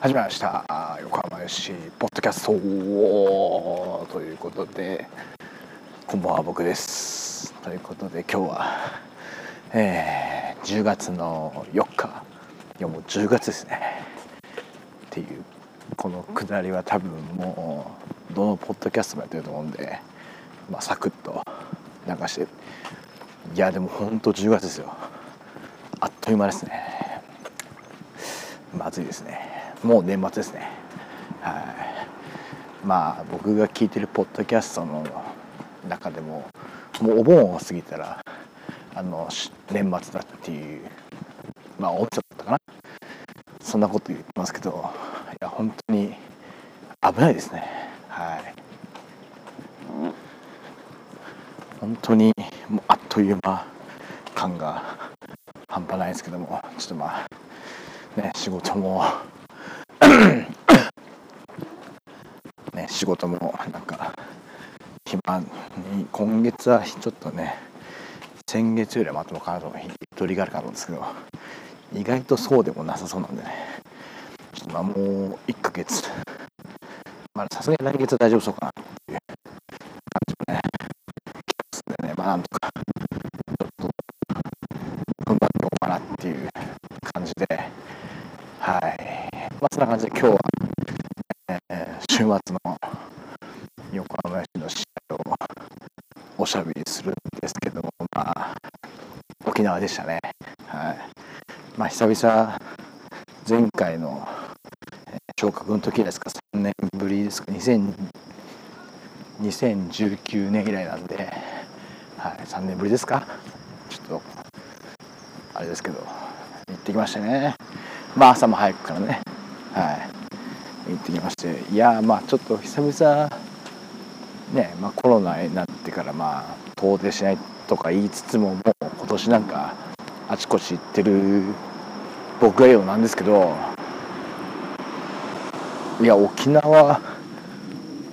始めました。横浜市ポッドキャスト。ということでこんばんは僕です。ということで今日は、えー、10月の4日。いやもう10月ですね。っていうこのくだりは多分もうどのポッドキャストもやってると思うんで、まあ、サクッと流して。いやでもほんと10月ですよ。あっという間ですね。まずいですね。もう年末ですね。はい。まあ僕が聞いてるポッドキャストの中でももうお盆を過ぎたらあの年末だっていうまあ大晦だったかな。そんなこと言ってますけどいや本当に危ないですね。はい。本当にもうあっという間感が半端ないですけどもちょっとまあね仕事もね、仕事もなんか暇に今月はちょっとね先月よりはまともかなとゆとりがあるかと思うんですけど意外とそうでもなさそうなんでね。ちょっとまあもう1ヶ月。まあさすがに来月は大丈夫そうかなっていう感じもねきますんでねまあなんとかちょっと踏ん張っておこうかなっていう感じで。はい。まあそんな感じで今日は週末のでしたね。はい。まあ久々前回の昇格の時ですか3年ぶりですか2019年以来なんで、はい、3年ぶりですかちょっとあれですけど行ってきましたね。まあ朝も早くからねはい行ってきましていやまあちょっと久々ね、まあ、コロナになってからまあ遠出しないとか言いつつももう今年なんかあちこち行ってる僕が言うなんですけどいや沖縄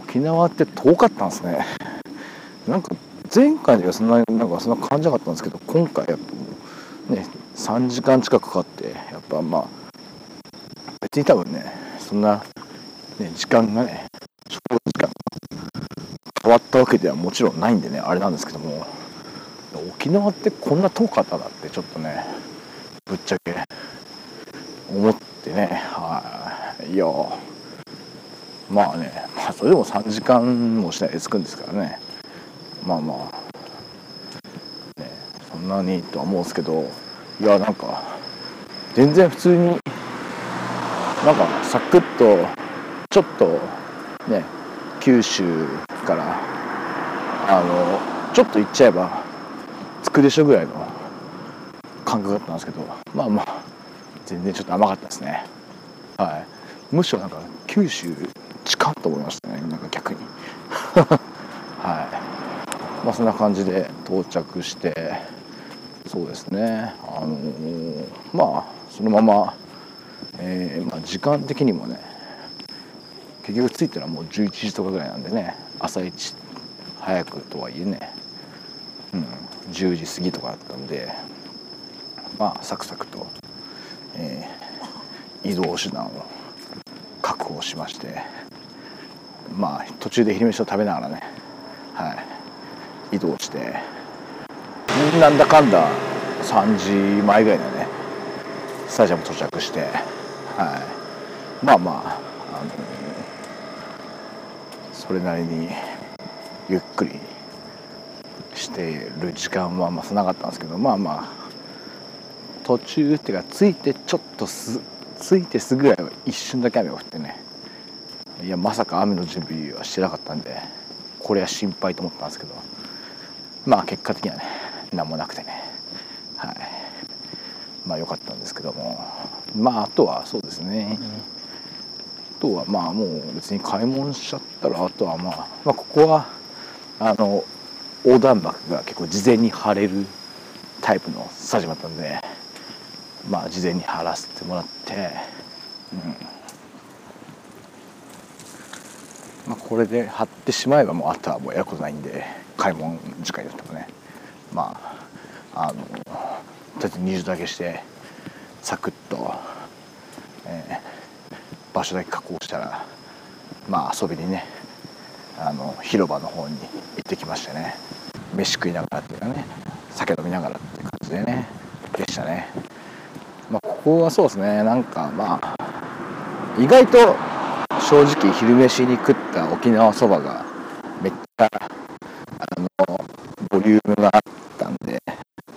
沖縄って遠かったんですね。なんか前回ではそんななんかそんな感じなかったんですけど今回やっぱね3時間近くかかってやっぱまあ別に多分ねそんなね、時間がね、食時間変わったわけではもちろんないんでね、あれなんですけども、沖縄ってこんな遠かっただってちょっとね、ぶっちゃけ思ってね、はい、いや、まあね、まあそれでも3時間もしないで着くんですからね、まあまあ、ね、そんなにとは思うんですけど、いや、なんか、全然普通に、なんかサクッと、ちょっとね九州からあのちょっと行っちゃえば着くでしょぐらいの感覚だったんですけどまあまあ全然ちょっと甘かったですね。はい。むしろなんか九州近っと思いましたね。なんか逆に。はい。まあそんな感じで到着してそうですね。あのー、まあそのまま、えーまあ、時間的にもね結局着いたらもう11時とかぐらいなんでね朝一早くとはいえね、うん、10時過ぎとかだったんでまあサクサクと、えー、移動手段を確保しましてまあ途中で昼飯を食べながらねはい移動してなんだかんだ3時前ぐらいだねスタジアム到着してはいまあまああのそれなりにゆっくりしてる時間はまあなかったんですけどまあまあ途中っていうか着いてちょっとす着いてすぐらいは一瞬だけ雨が降ってね。いやまさか雨の準備はしてなかったんでこれは心配と思ったんですけどまあ結果的にはね何もなくてね。はい。まあ良かったんですけども。まああとはそうですね、うんとはまあもう別に買い物しちゃったらあとはまあ、まあ、ここはあの横断幕が結構事前に貼れるタイプのスタジアムだったんでまあ事前に貼らせてもらって、うん。まあ、これで貼ってしまえばもうあとはもうやることないんで買い物時間だったらね。まああのとりあえず入場だけしてサクッと、えー場所だけ確保したらまあ遊びにねあの広場の方に行ってきましてね。飯食いながらっていうかね酒飲みながらっていう感じでねでしたね。まあここはそうですねなんかまあ意外と正直昼飯に食った沖縄そばがめっちゃあのボリュームがあったんで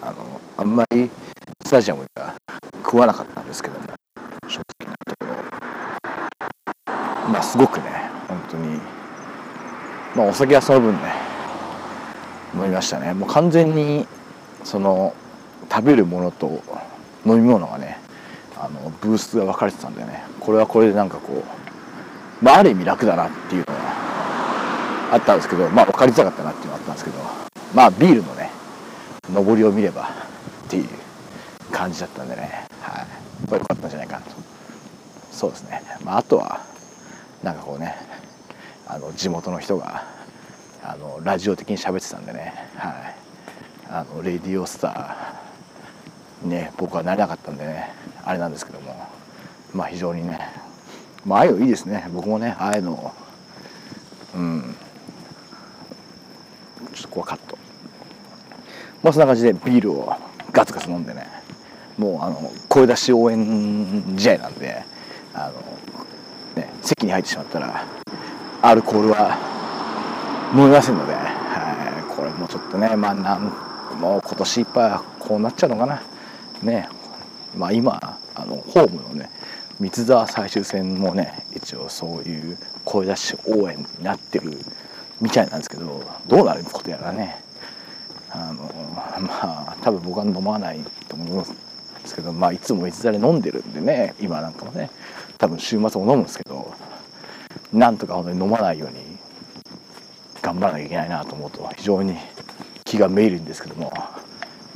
あのあんまりスタジアムでは食わなかったんですけども正直なところ。まあすごくね本当に。まあお酒はその分ねましたね。もう完全にその食べるものと飲み物がねあのブースが分かれてたんでね。これはこれでなんかこう、まあ、ある意味楽だなっていうのはあったんですけどまあ分かりづらかったなっていうのはあったんですけどまあビールのね上りを見ればっていう感じだったんでね。はい。これ良かったんじゃないかなと。そうですね、まあ、あとはなんかこうねあの地元の人があのラジオ的に喋ってたんでね。はい。あのレディオスターね僕はなれなかったんでね。あれなんですけども。まあ非常にね。まあああいうのいいですね。僕もねああいうの。うん。ちょっとここはカット。まあそんな感じでビールをガツガツ飲んでね。もうあの声出し応援試合なんであの、ね、席に入ってしまったらアルコールは飲めませんので、はい、これもちょっとねまあなんもう今年いっぱいはこうなっちゃうのかな。ね。まあ今あのホームのね三沢最終戦もね一応そういう声出し応援になってるみたいなんですけどどうなることやらね。あのまあ多分僕は飲まないと思うんですけどまあいつも三沢で飲んでるんでね今なんかもね多分週末も飲むんですけどなんとか本当に飲まないように頑張らなきゃいけないなと思うと非常に気がめいるんですけども、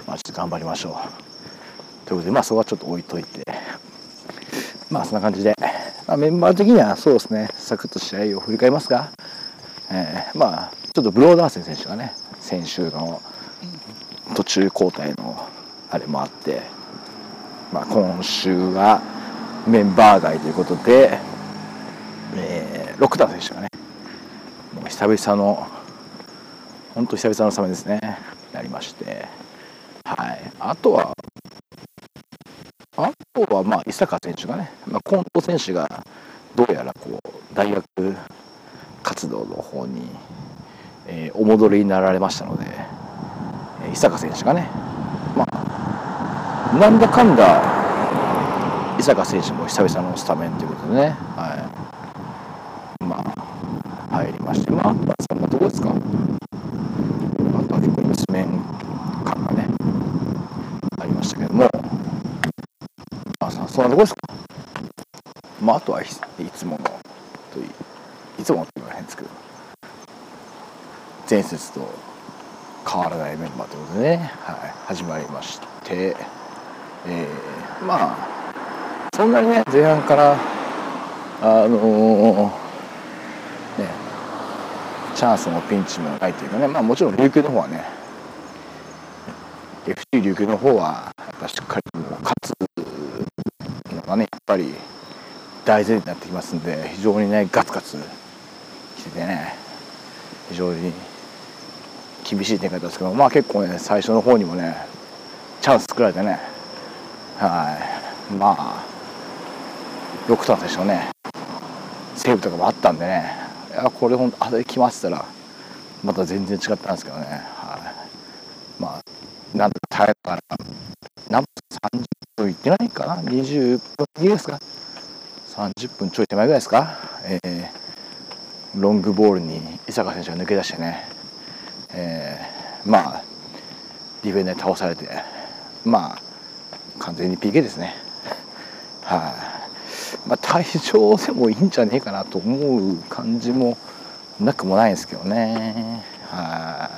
まあ、ちょっと頑張りましょう。ということでまあそこはちょっと置いといて。まあそんな感じで、まあ、メンバー的にはそうですね。サクッと試合を振り返りますが、えー、まあちょっとブローダーセン選手がね先週の途中交代のあれもあって、まあ、今週はメンバー外ということで、えー、ロクター選手がね久々の本当久々のサメですね。なりまして。はい。あとはあとはまあ伊坂選手がね、まあ、近藤選手がどうやらこう大学活動の方に、えー、お戻りになられましたので、え、伊坂選手がねまあなんだかんだ伊坂選手も久々のスタメンということでね、はい、まあ入りましてまあそんなとこですかあとは結構一面感がねありましたけどもまあそんなとこですかまああとはいつものといいつものって言われへんですけど。前節と変わらないメンバーということでね、はい、始まりまして、えー、まあそんなにね前半からあのー、ねチャンスもピンチもないというかね。まあもちろん琉球の方はね FC 琉球の方はやっぱしっかりもう勝つのがねやっぱり大前提になってきますんで非常にねガツガツきててね非常に厳しい展開だったんですけどまあ結構ね最初の方にもねチャンス作られてねはい。まあよくたんでしょうねセーブとかもあったんでねいやこれほんとあれ決まってたらまた全然違ったんですけどねはい。まあなんとか耐えながら何分30分いってないかな？20分いいですか？30分ちょい手前ぐらいですか？えー、ロングボールに伊坂選手が抜け出してね。えー、まあディフェンダーに倒されてまあ完全に PK ですね。はい、あ、まあ、退場でもいいんじゃねえかなと思う感じもなくもないんですけどね。は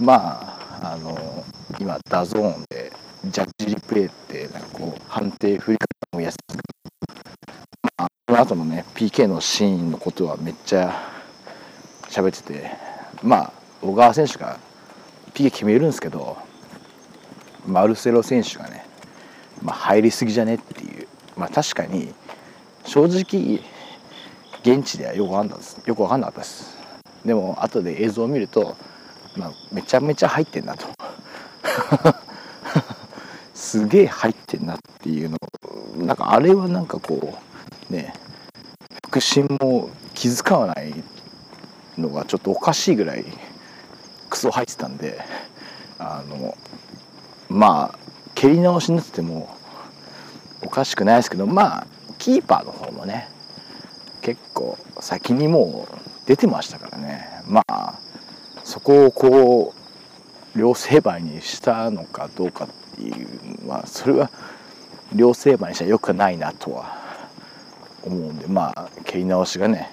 い。まああの今 DAZN でジャッジリプレイってなんかこう判定振り方もやす PK のシーンのことはめっちゃ喋っててまあ小川選手が PK 決めるんですけどマルセロ選手がね、まあ、入りすぎじゃねっていうまあ確かに正直現地ではよく分かんなかったです。よく分かんなかったです。でも後で映像を見ると、まあ、めちゃめちゃ入ってんなと。すげえ入ってんなっていうの。なんかあれはなんかこうね腹心も気づかないのがちょっとおかしいぐらいクソ入ってたんであのまあ蹴り直しになっててもおかしくないですけどまあキーパーの方もね結構先にもう出てましたからね。まあそこをこう両成敗にしたのかどうかっていうのはそれは両成敗にしたらよくないなとは思うんでまあ蹴り直しがね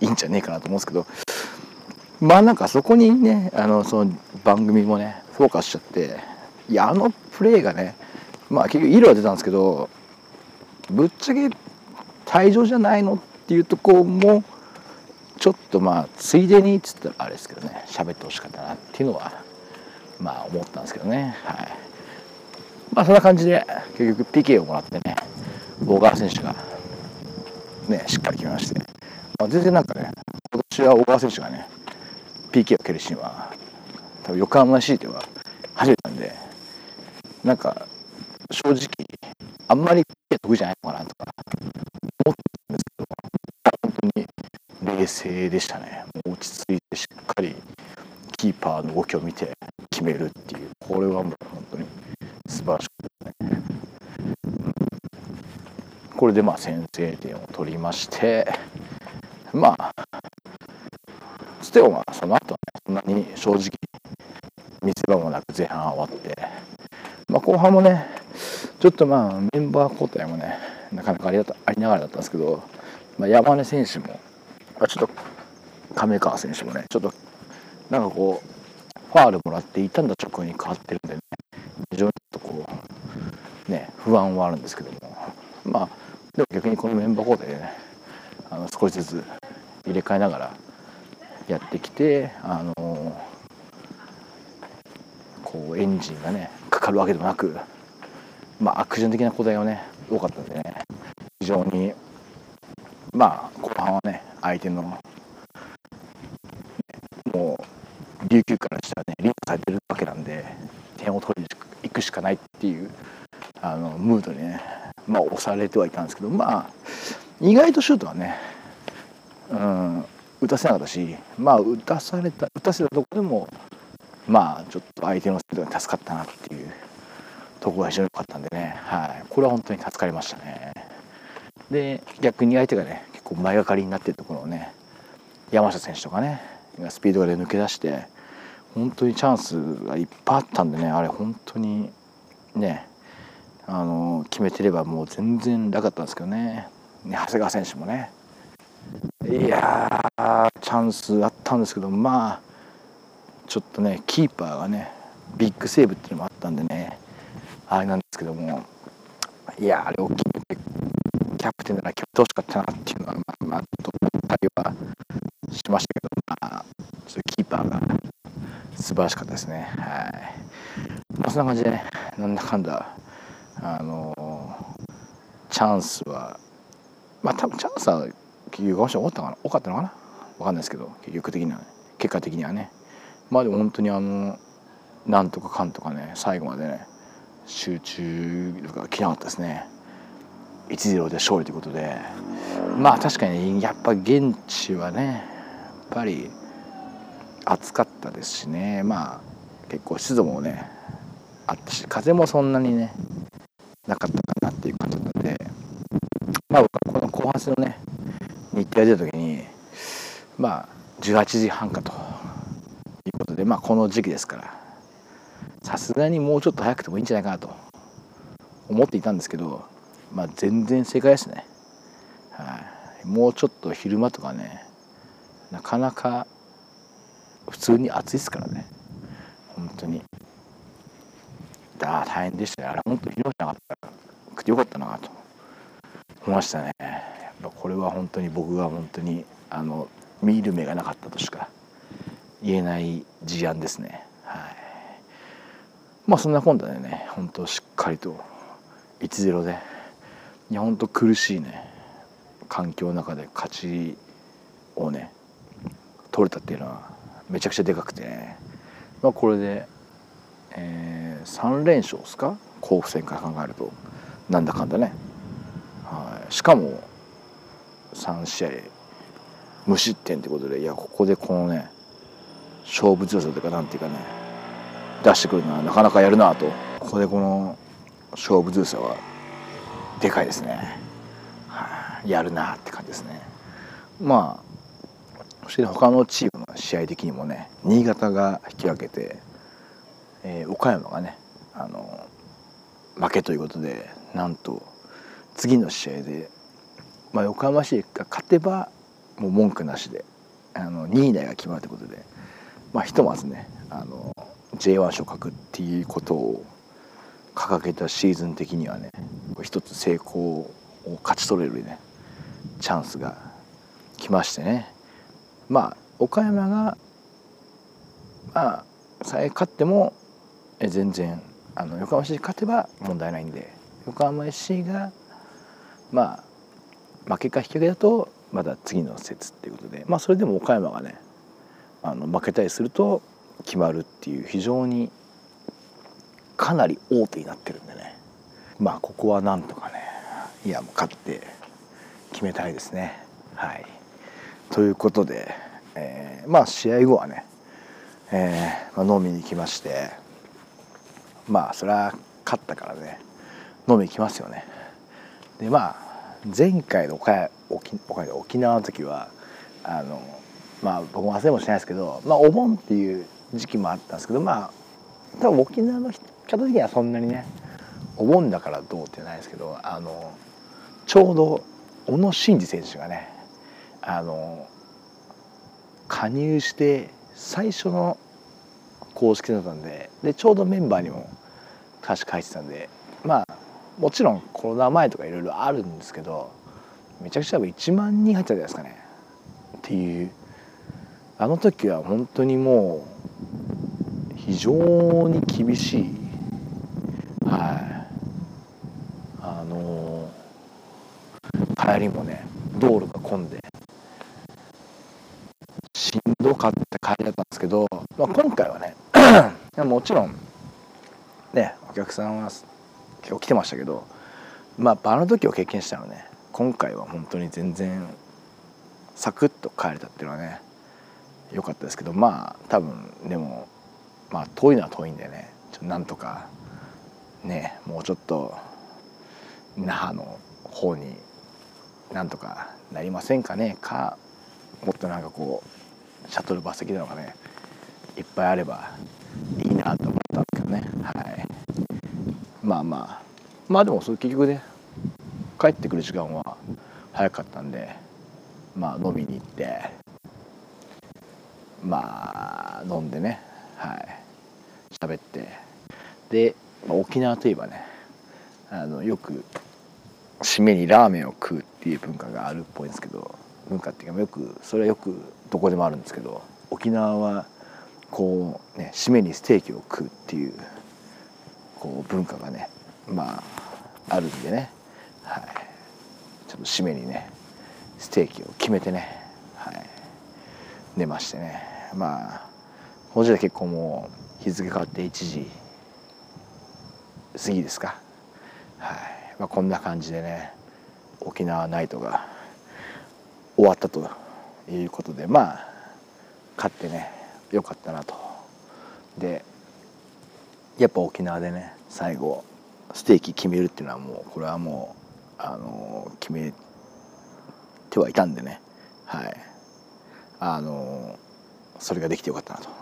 いいんじゃねえかなと思うんですけどまあなんかそこにねあのその番組もねフォーカスしちゃっていやあのプレーがねまあ結局色は出たんですけどぶっちゃけ退場じゃないのっていうとこもちょっとまあついでにっつったらあれですけどね喋ってほしかったなっていうのはまあ思ったんですけどねはい。まあそんな感じで結局 PK をもらってね小川選手がねしっかり決めまして、まあ、全然なんかね今年は小川選手がね PK を蹴るシーンは多分横浜 C では初めてなんでなんか正直あんまり PK 得意じゃないのかなとか思ってたんですけど本当に冷静でしたね。もう落ち着いてしっかりキーパーの動きを見て決めるっていうこれはもう本当に素晴らしかったですね、これでまあ先制点を取りましてまあつてもまあその後はねそんなに正直見せ場もなく前半終わってまあ後半もねちょっとまあメンバー交代もねなかなかありありながらだったんですけど、まあ、山根選手も、あ、ちょっと亀川選手もねちょっとなんかこうファールもらって傷んだ直後に変わってるんでね非常にちょっとこうね不安はあるんですけどでも逆にこのメンバー交代でねあの少しずつ入れ替えながらやってきてあのこうエンジンがねかかるわけでもなくまあ、悪順的な交代がね多かったんでね非常にまあ後半はね相手の、もう琉球からしたらねリードされてるわけなんで点を取りに行くしかないっていうあのムードにねまあ押されてはいたんですけどまあ意外とシュートはねうん打たせなかったしまあ打たされた打たせたとこでもまあちょっと相手のスピードが助かったなっていうところが非常に良かったんでね、はい、これは本当に助かりましたね。で逆に相手がね結構前がかりになってるところをね山下選手とかねスピードで抜け出して本当にチャンスがいっぱいあったんでねあれ本当にねあの決めてればもう全然楽だったんですけどね。長谷川選手もね。いやチャンスあったんですけどまあちょっとねキーパーがねビッグセーブっていうのもあったんでね。あれなんですけども。いやあれを決めてキャプテンなら決めてほしかったなっていうのはまあまあっと思ったりはしましたけどまあちょっとキーパーが素晴らしかったですね。はい、まあ、そんな感じでねなんだかんだあのチャンスはまあ多分チャンスは結局多かったかな多かったのかな分かんないですけど結局的には、ね、結果的にはね。まあでも本当にあのなんとかかんとかね最後までね集中力がきなかったですね。1-0で勝利ということで。まあ確かにやっぱ現地はねやっぱり暑かったですしね。まあ結構湿度もねあったし風もそんなにねなかったかなっていう感じだったんでまあこの後半戦のね日程が出た時にまあ18時半かと。いうことでまあこの時期ですからさすがにもうちょっと早くてもいいんじゃないかなと。思っていたんですけどまあ全然正解ですね、はい、もうちょっと昼間とかねなかなか普通に暑いですからね。本当に。だ大変でしたね。あれ本当昼間じゃなかったら食ってよかったなと思いましたね。やっぱこれは本当に僕が本当にあの見る目がなかったとしか言えない事案ですね。はい。まあそんな今度でね本当しっかりと1-0でいや本当苦しいね環境の中で勝ちをね取れたっていうのはめちゃくちゃでかくてね、まあ、これで、えー、3連勝ですか？甲府戦から考えると。なんだかんだね、はい、しかも3試合無失点ってことでいやここでこのね勝負強さというかなんていうかね出してくるのはなかなかやるなと。ここでこの勝負強さはでかいですね、はあ、やるなって感じですね。まあそして他のチームの試合的にもね新潟が引き分けて、えー、岡山がねあの負けということでなんと次の試合で、まあ、横浜市が勝てばもう文句なしであの2位以内が決まるということで、まあ、ひとまずねあの J1 昇格っていうことを掲げたシーズン的にはね一つ成功を勝ち取れるねチャンスが来ましてね。まあ岡山がまあさえ勝っても全然あの横浜市勝てば問題ないんで横浜 FC がまあ負けか引き分けだとまだ次の説っていうことでまあそれでも岡山がねあの負けたりすると決まるっていう非常にかなり大手になってるんでね。まあここはなんとかねいやもう勝って決めたいですね。はい。ということで、えー、まあ試合後はね、えーまあ、飲みに来ましてまあそれは勝ったからね。飲みに来ますよね。でまあ前回の岡沖沖縄の時はあのまあ僕も忘れもしないですけど、まあ、お盆っていう時期もあったんですけどまあ多分沖縄の方的にはそんなにねお盆だからどうってないですけどあのちょうど小野伸二選手がねあの加入して最初の公式だったんででちょうどメンバーにも歌詞書いてたんでまあもちろんコロナ前とかいろいろあるんですけどめちゃくちゃ多分1万人入ったじゃないですかね。っていうあの時は本当にもう非常に厳しい。はい。あの帰りもね道路が混んでしんどかった帰りだったんですけど、まあ、今もちろんねお客さんは結構来てましたけどまああの時を経験したのね。今回は本当に全然サクッと帰れたっていうのはね良かったですけどまあ多分でもまあ遠いのは遠いんでね。ちょなんとかねもうちょっと那覇の方になんとかなりませんかね。かもっとなんかこうシャトルバス的なのがねいっぱいあればいいなと思ったんですけどね。はい。まあまあ。まあでもそれ結局ね帰ってくる時間は早かったんでまあ飲みに行ってまあ飲んでねはい。喋って。で、まあ、沖縄といえばねあのよく締めにラーメンを食うっていう文化があるっぽいんですけど。文化っていうかよくそれはよくどこでもあるんですけど沖縄はこうね締めにステーキを食うっていうこう文化がねまああるんでね。はい。ちょっと締めにねステーキを決めてね。はい。寝ましてね。まあこの時代結構もう日付変わって1時過ぎですか。はい、まあ、こんな感じでね沖縄ナイトが終わったということでまあ勝ってねよかったなと。でやっぱ沖縄でね最後ステーキ決めるっていうのはもうこれはもうあの決めてはいたんでね。はい。あのそれができてよかったなと。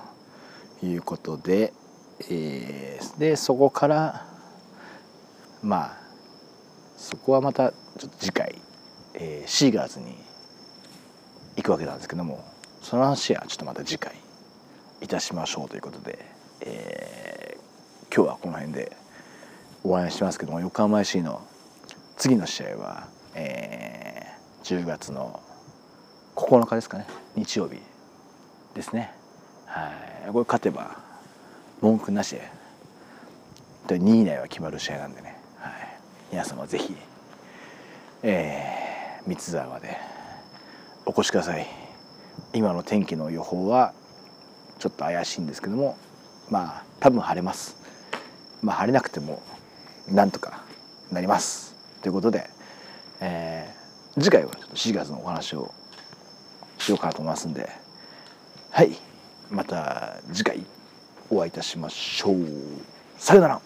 いうことで、えー、でそこからまあそこはまたちょっと次回、えー、シーガーズに行くわけなんですけどもその話はちょっとまた次回いたしましょうということで、えー、今日はこの辺で終わりにしますけども横浜 FC の次の試合は、えー、10月の9日ですかね日曜日ですね。はい。これ勝てば文句なしで2位以内は決まる試合なんでね、はい、皆様ぜひ、えー、三沢までお越しください。今の天気の予報はちょっと怪しいんですけどもまあ多分晴れます。まあ晴れなくてもなんとかなります。ということで、えー、次回はちょっと4月のお話をしようかなと思いますんではい。また次回お会いいたしましょう。さよなら。